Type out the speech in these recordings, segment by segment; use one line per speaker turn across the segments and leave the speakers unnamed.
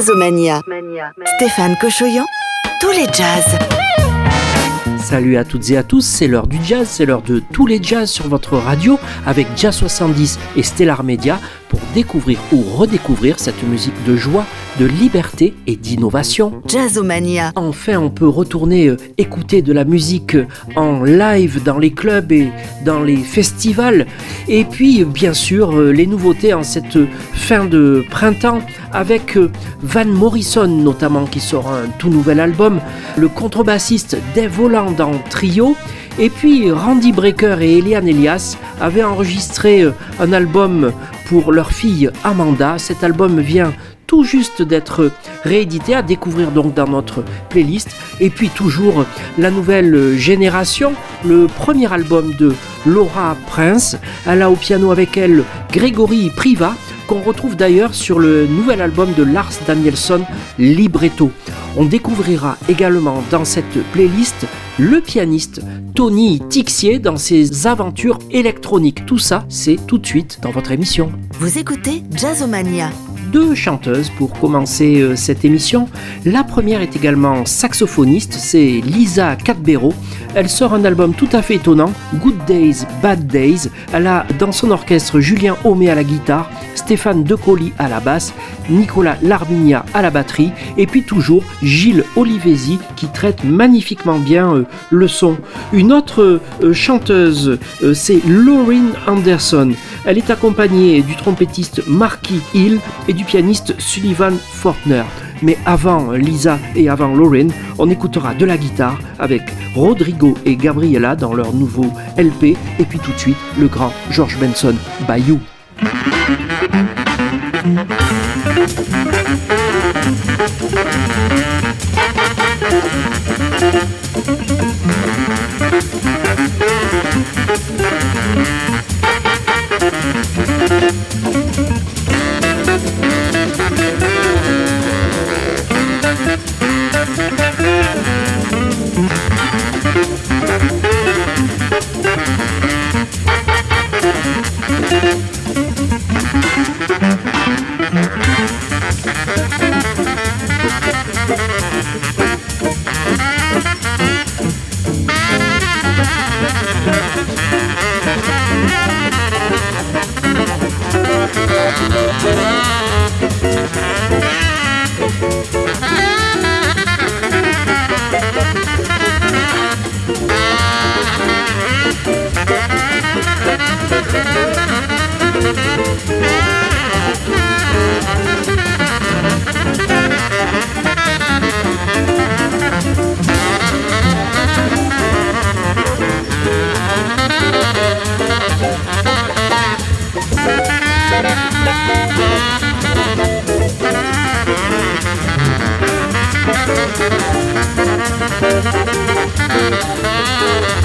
Jazzomania. Stéphane Cochoyan, tous les jazz.
Salut à toutes et à tous, c'est l'heure du jazz, c'est l'heure de tous les jazz sur votre radio avec Jazz 70 et Stellar Media pour découvrir ou redécouvrir cette musique de joie, de liberté et d'innovation.
Jazzomania.
Enfin, on peut retourner euh, écouter de la musique euh, en live dans les clubs et dans les festivals. Et puis, bien sûr, euh, les nouveautés en cette fin de printemps avec Van Morrison notamment qui sort un tout nouvel album, le contrebassiste Dave Holland en trio et puis Randy Brecker et Eliane Elias avaient enregistré euh, un album pour leur fille Amanda. Cet album vient tout juste d'être réédité à découvrir donc dans notre playlist. Et puis toujours la nouvelle génération, le premier album de Laura Prince. Elle a au piano avec elle Grégory Priva qu'on retrouve d'ailleurs sur le nouvel album de Lars Danielson, Libretto. On découvrira également dans cette playlist le pianiste Tony Tixier dans ses aventures électroniques. Tout ça, c'est tout de suite dans votre émission.
Vous écoutez Jazzomania
deux chanteuses pour commencer euh, cette émission. La première est également saxophoniste, c'est Lisa Cadbero. Elle sort un album tout à fait étonnant, Good Days, Bad Days. Elle a dans son orchestre Julien Homé à la guitare, Stéphane Decoli à la basse, Nicolas Larminia à la batterie, et puis toujours Gilles Olivesi qui traite magnifiquement bien euh, le son. Une autre euh, chanteuse, c'est Lauren Anderson. Elle est accompagnée du trompettiste Marky Hill et du pianiste Sullivan Fortner. Mais avant Lisa et avant Lauren, on écoutera de la guitare avec Rodrigo et Gabriela dans leur nouveau LP et puis tout de suite le grand George Benson Bayou.
Thank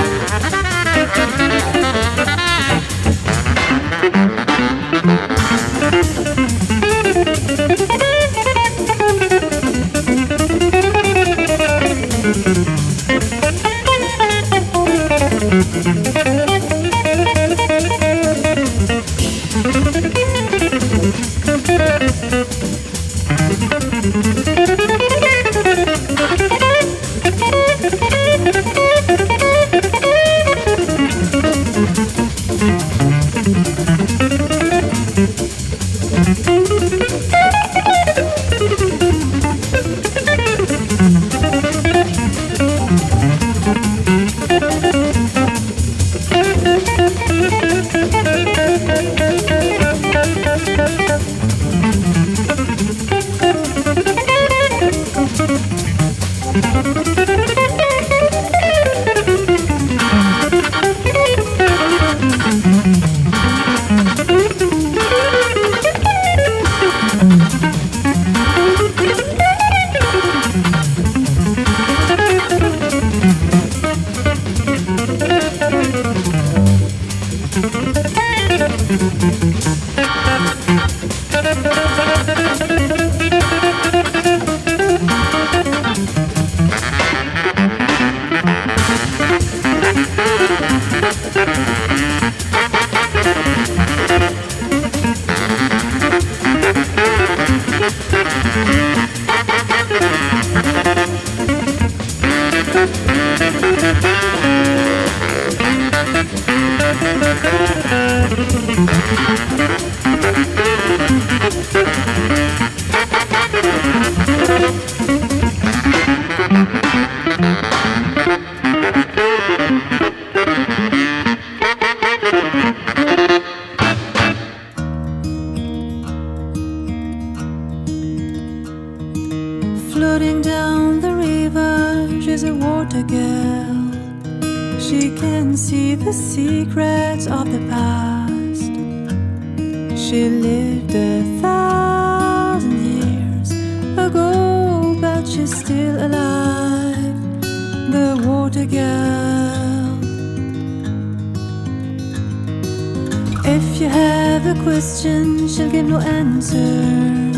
question, she'll give no answer.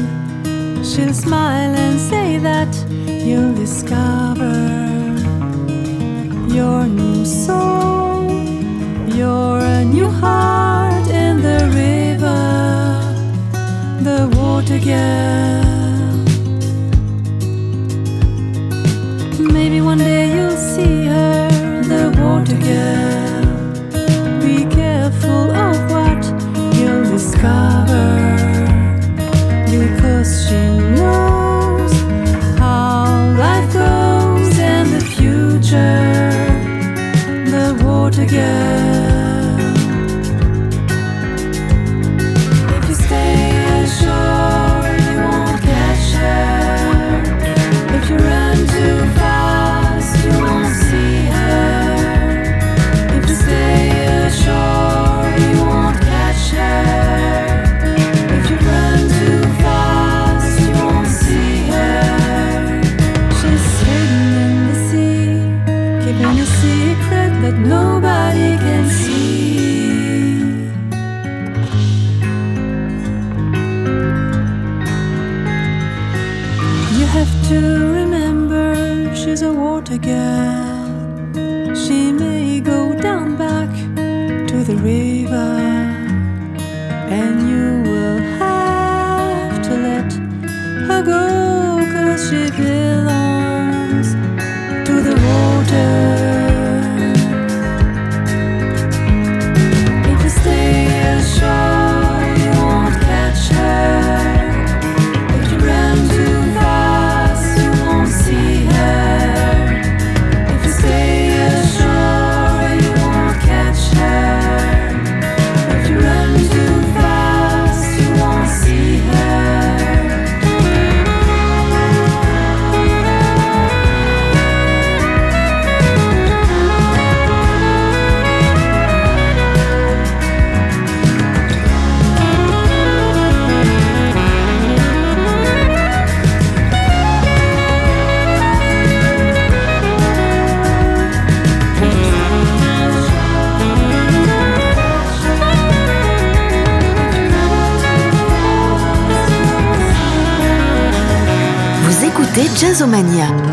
She'll smile and say that you'll discover your new
soul, your new heart in the river, the water girl.
你呀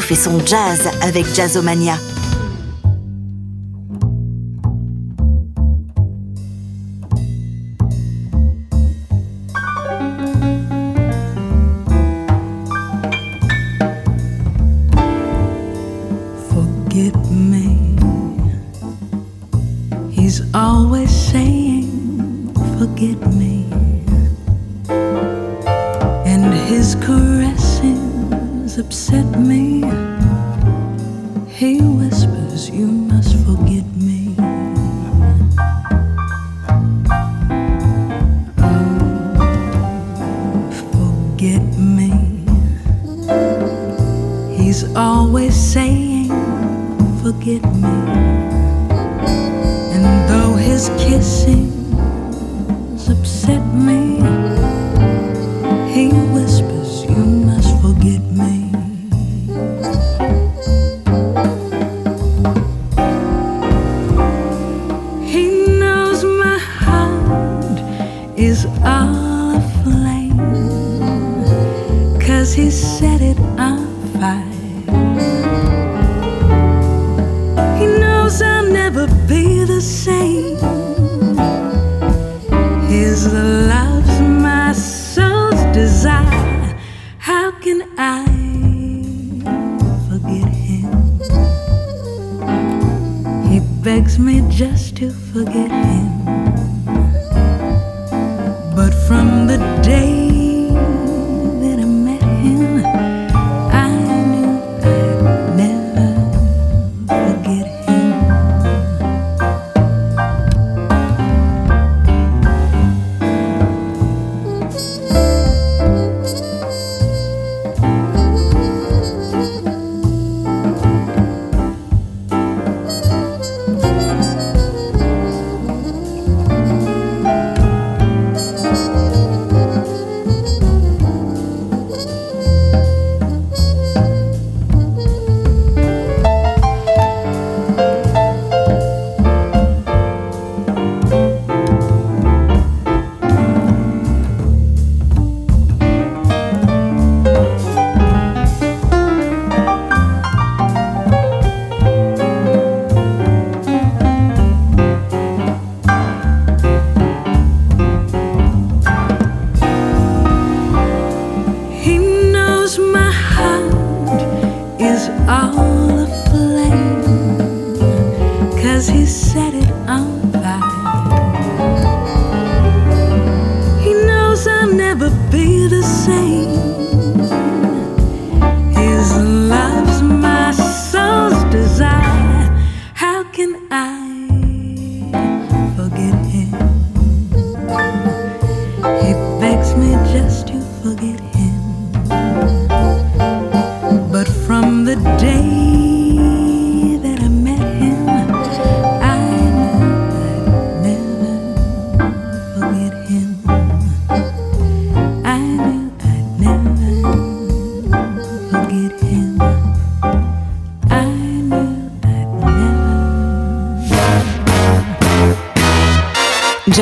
fait son jazz avec
Jazzomania.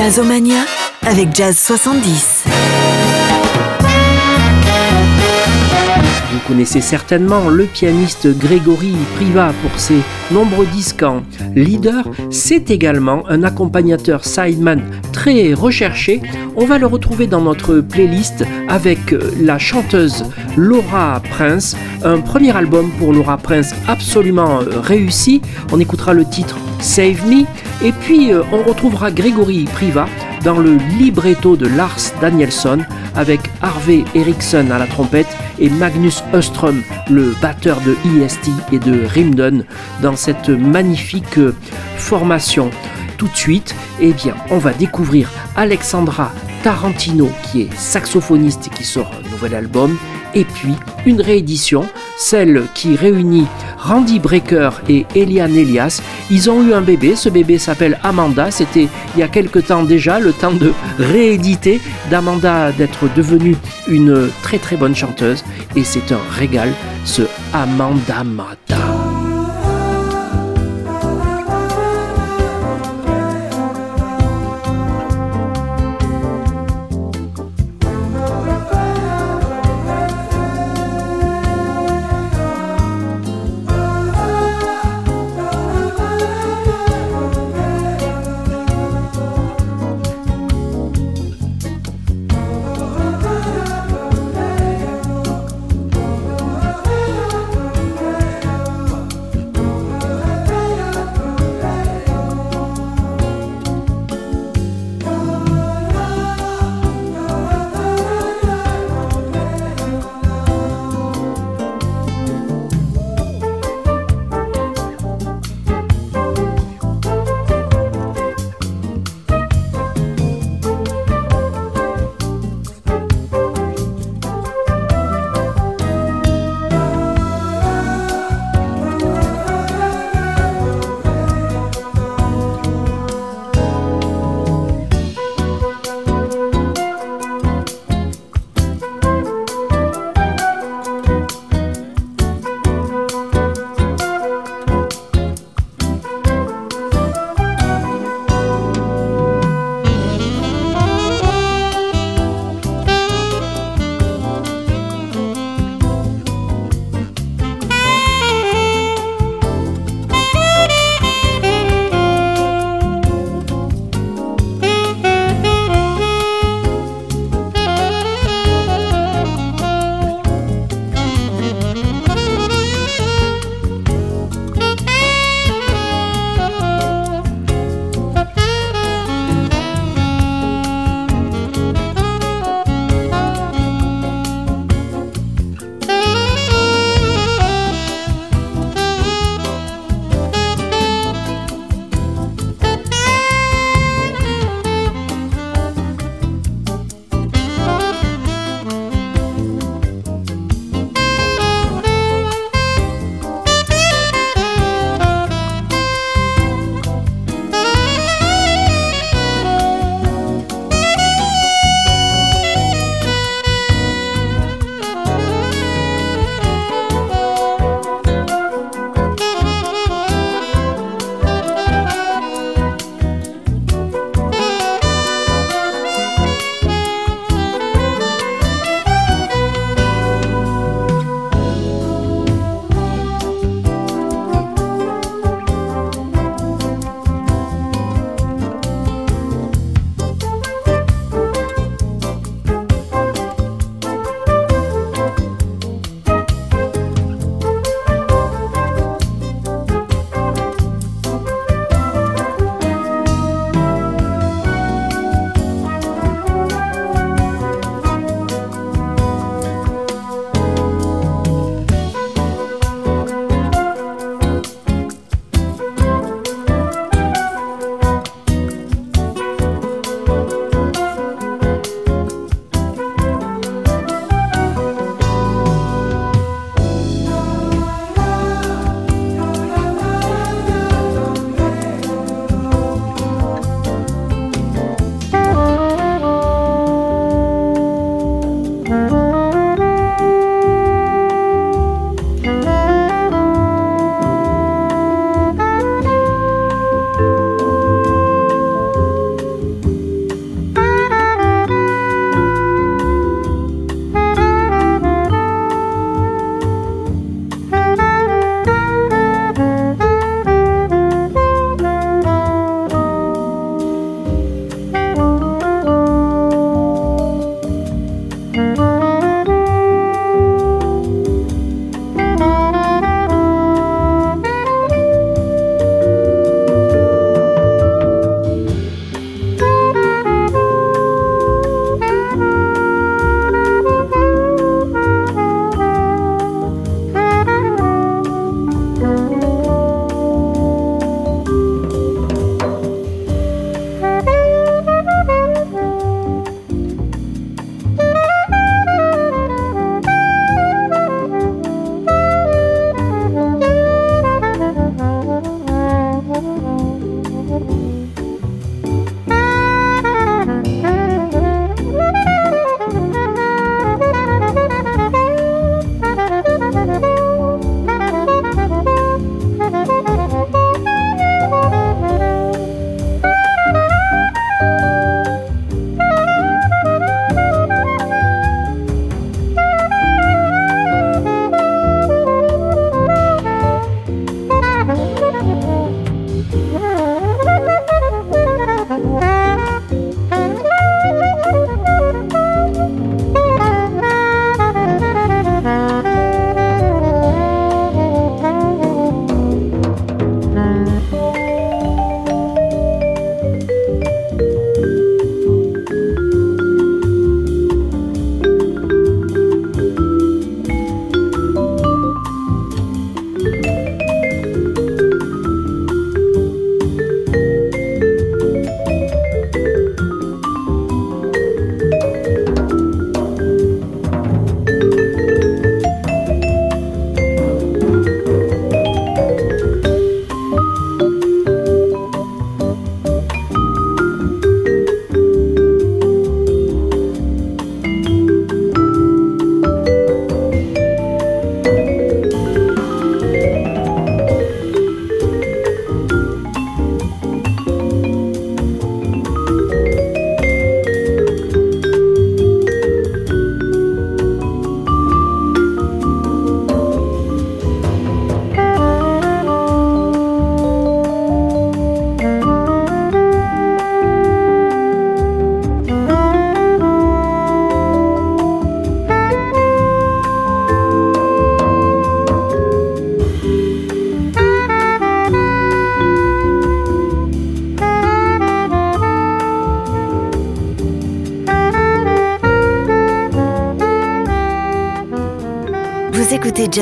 Jazzomania avec Jazz 70.
Vous connaissez certainement le pianiste Grégory Priva pour ses nombreux disques leader. C'est également un accompagnateur sideman très recherché. On va le retrouver dans notre playlist avec la chanteuse Laura Prince. Un premier album pour Laura Prince absolument réussi. On écoutera le titre Save Me. Et puis euh, on retrouvera Grégory Priva dans le libretto de Lars Danielson avec Harvey Eriksson à la trompette et Magnus Öström, le batteur de EST et de Rimdon, dans cette magnifique formation. Tout de suite, eh bien, on va découvrir Alexandra Tarantino qui est saxophoniste et qui sort un nouvel album et puis une réédition, celle qui réunit Randy Brecker et Eliane Elias. Ils ont eu un bébé, ce bébé s'appelle Amanda, c'était il y a quelque temps déjà, le temps de rééditer, d'Amanda d'être devenue une très très bonne chanteuse et c'est un régal ce Amanda Mata.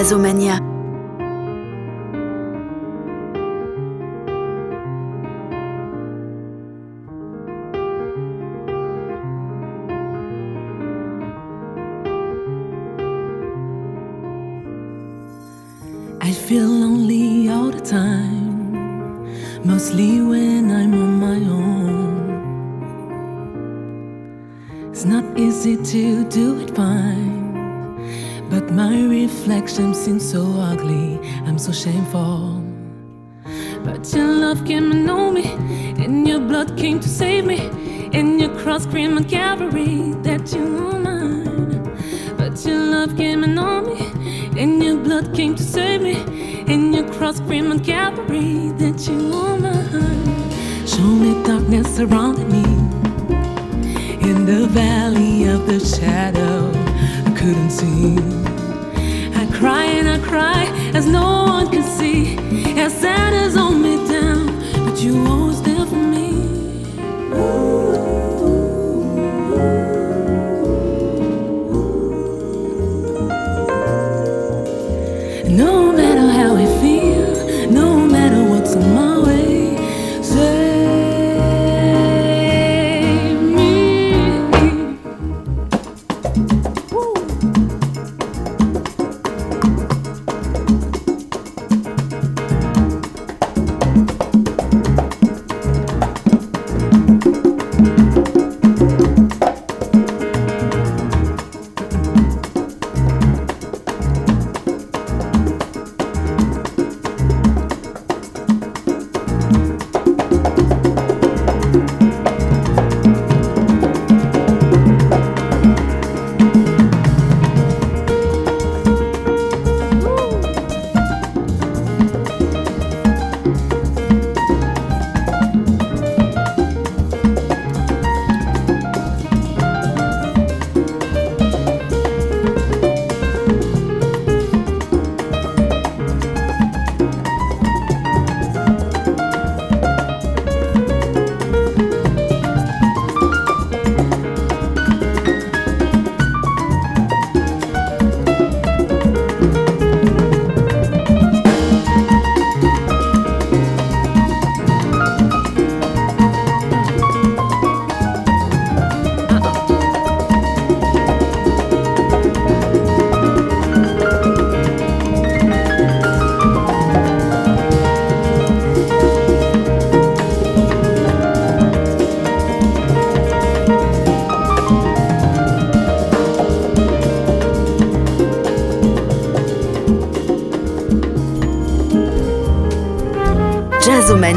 Écoutez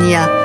Jazzomania.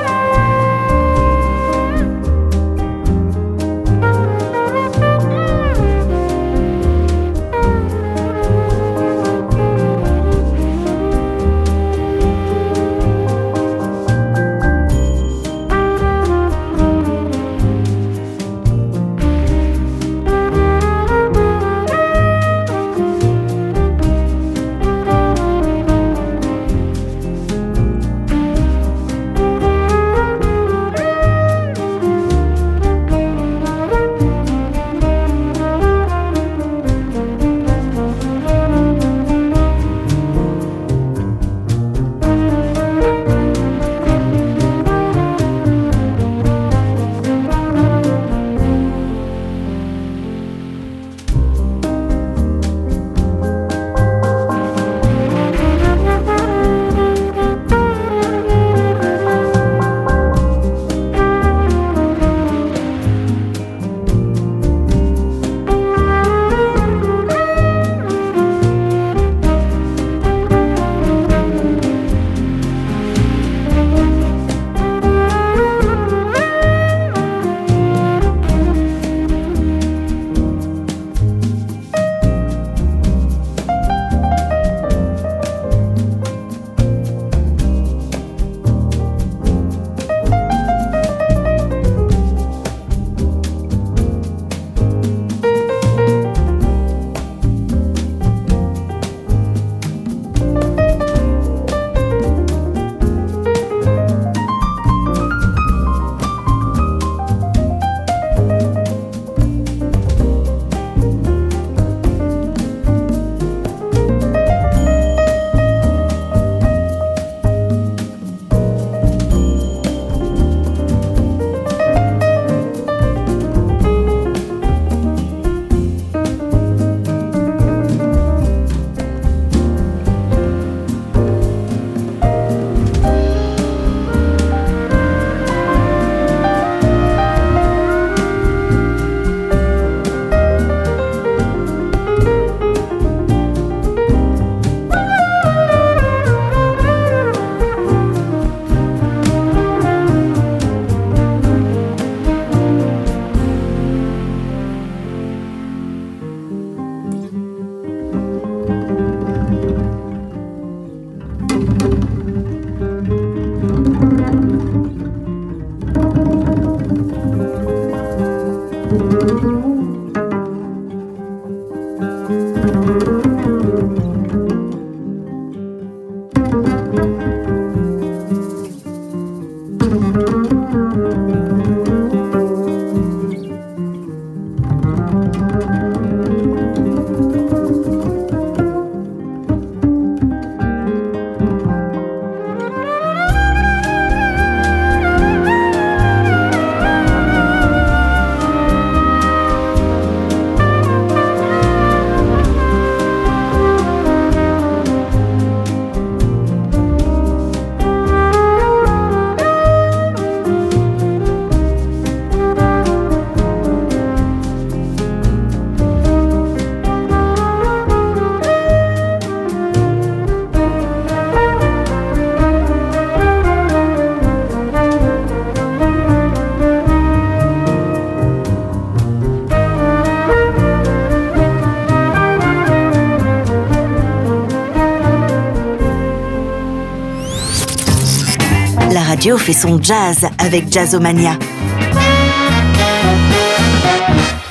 Fait son jazz avec Jazzomania.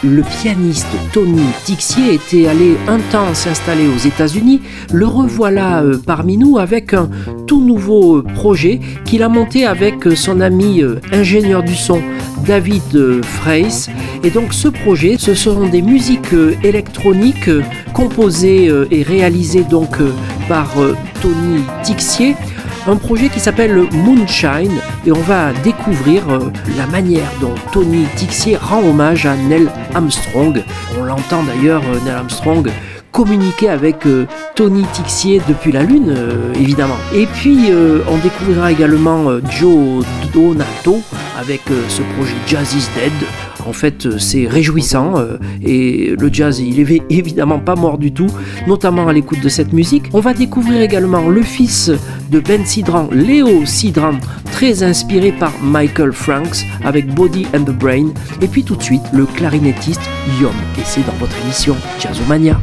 Le pianiste Tony Tixier était allé un temps s'installer aux États-Unis. Le revoilà euh, parmi nous avec un tout nouveau euh, projet qu'il a monté avec euh, son ami ingénieur du son David Freys. Et donc ce projet, ce seront des musiques électroniques composées et réalisées donc par Tony Tixier un projet qui s'appelle Moonshine et on va découvrir euh, la manière dont Tony Tixier rend hommage à Neil Armstrong. On l'entend d'ailleurs, euh, Neil Armstrong communiquer avec euh, Tony Tixier depuis la Lune, évidemment. Et puis, on découvrira également Joe Donato avec ce projet Jazz is Dead, en fait, euh, c'est réjouissant euh, et le jazz, il est évidemment pas mort du tout, notamment à l'écoute de cette musique. On va découvrir également le fils de Ben Sidran, Léo Sidran, très inspiré par Michael Franks avec Body and the Brain. Et puis tout de suite, le clarinettiste Yom. Et c'est dans votre émission Jazzomania.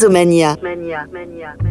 Jazzomania.
Mania, mania, mania.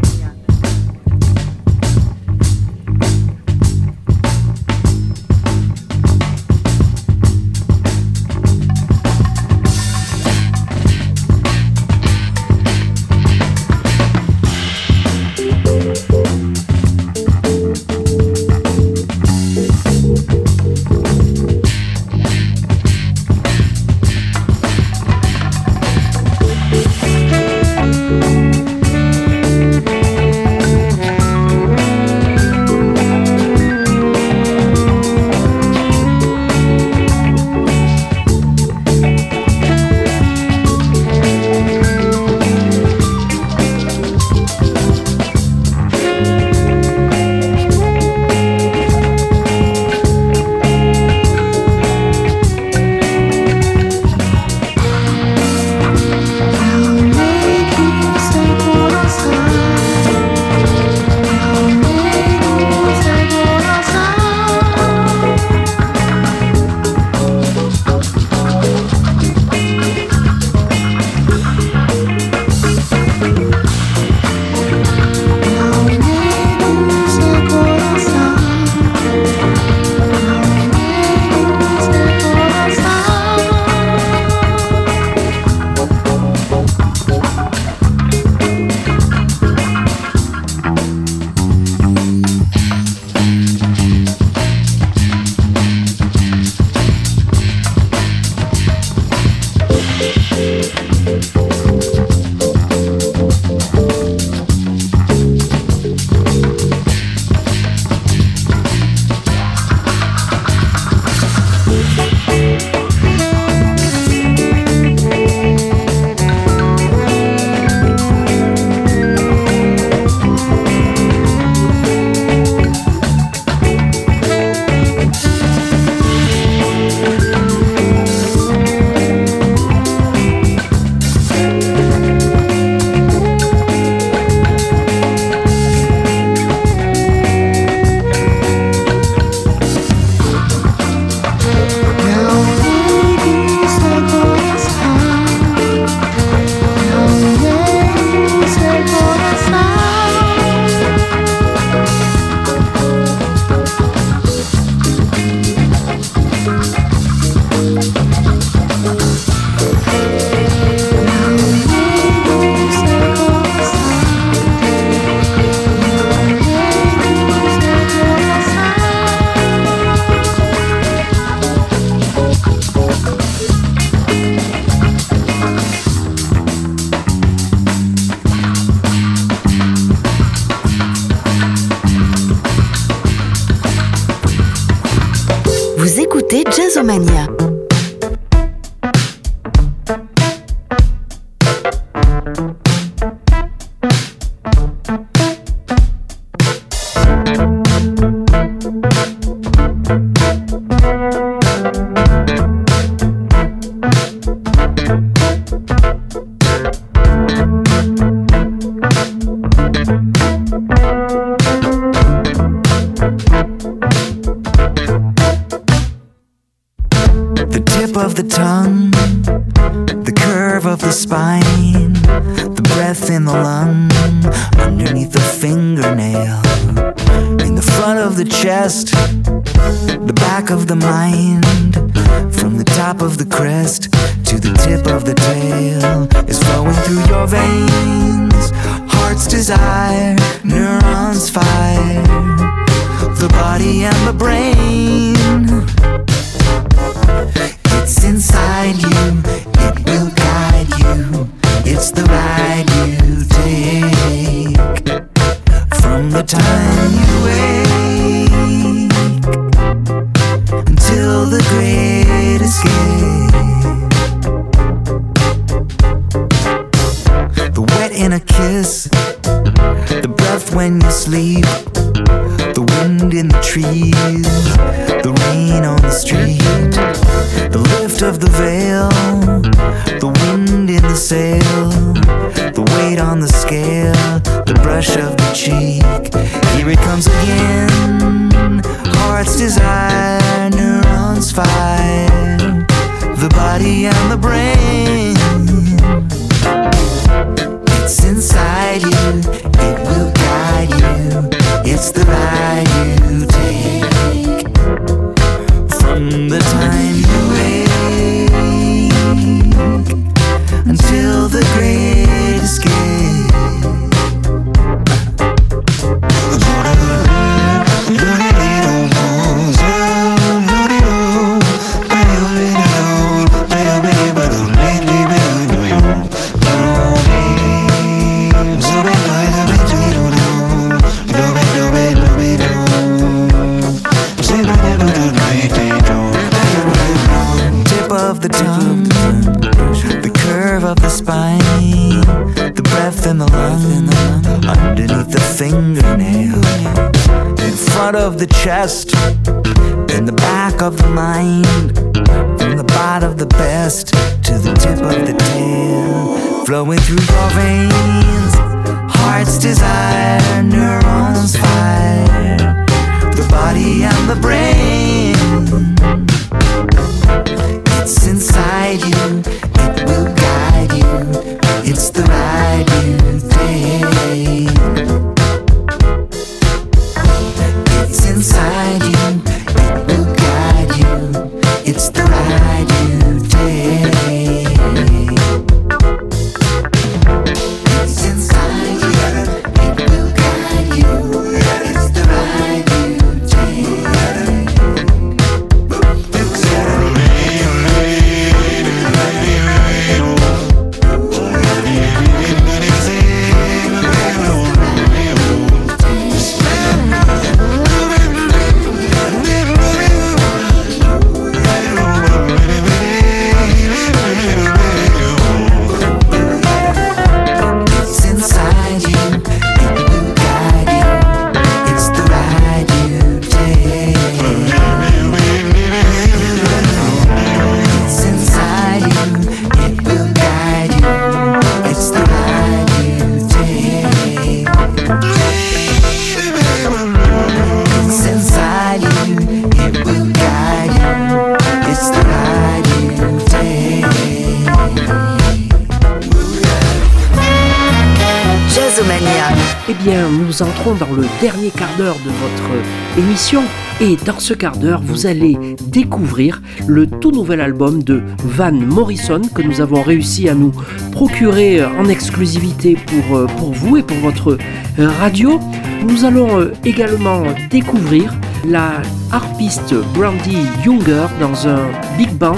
Et dans ce quart d'heure, vous allez découvrir le tout nouvel album de Van Morrison que nous avons réussi à nous procurer euh, en exclusivité euh, pour, vous et pour votre euh, radio. Nous allons également découvrir la harpiste Brandy Younger dans un big band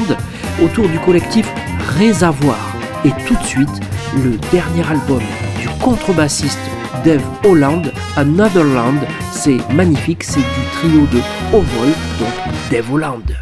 autour du collectif Réservoir. Et tout de suite, le dernier album du contrebassiste Dave Holland, Another Land, c'est magnifique, c'est du trio de Ovol, donc Dave Holland.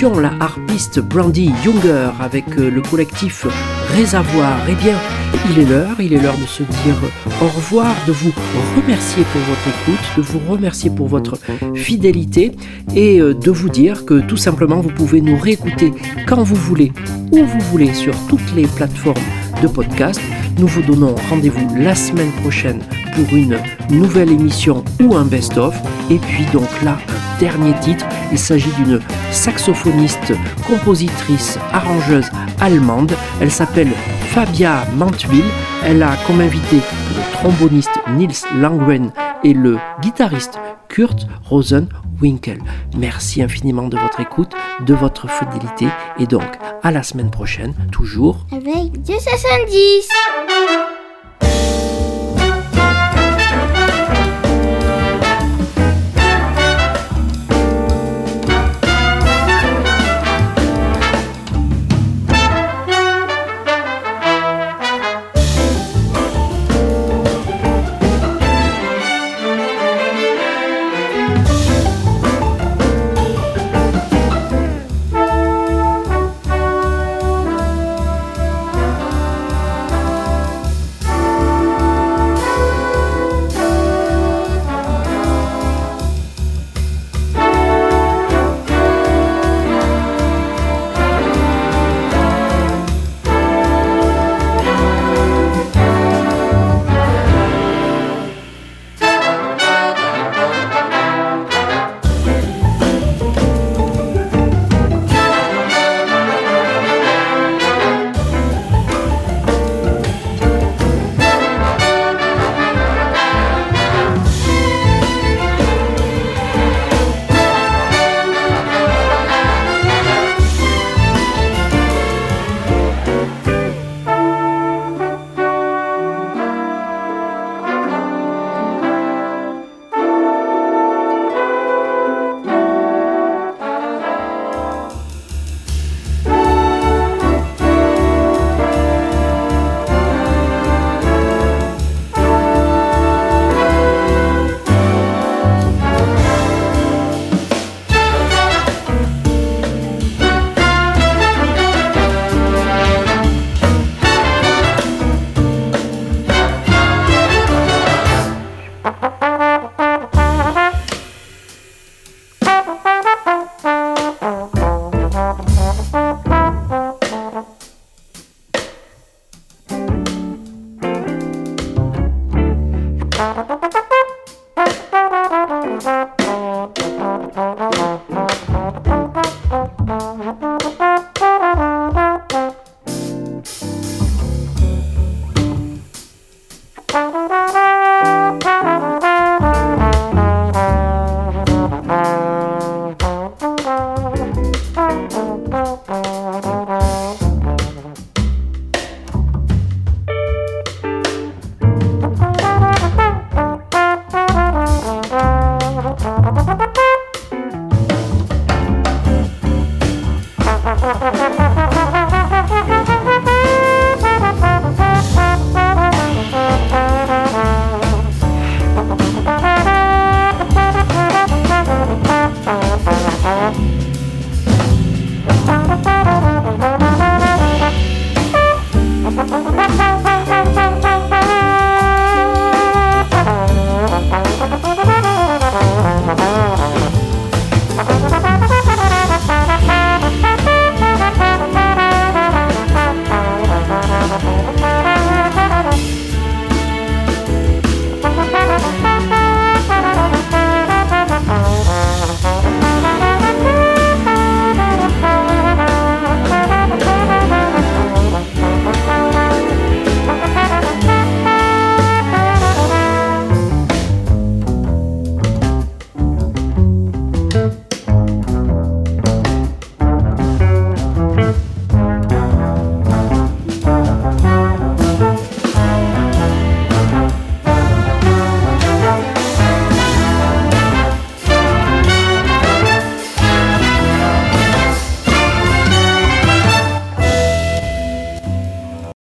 La harpiste Brandy Younger avec euh, le collectif Réservoir. Eh bien, il est l'heure, il est l'heure de se dire au revoir, de vous remercier pour votre écoute, de vous remercier pour votre fidélité et euh, de vous dire que tout simplement vous pouvez nous réécouter quand vous voulez, où vous voulez, sur toutes les plateformes de podcast. Nous vous donnons rendez-vous la semaine prochaine pour une nouvelle émission ou un best-of. Et puis donc là, un dernier titre. Il s'agit d'une saxophoniste, compositrice, arrangeuse allemande. Elle s'appelle Fabia Mantwil. Elle a comme invité le tromboniste Nils Langren et le guitariste Kurt Rosenwinkel. Merci infiniment de votre écoute, de votre fidélité et donc à la semaine prochaine, toujours
Avec 270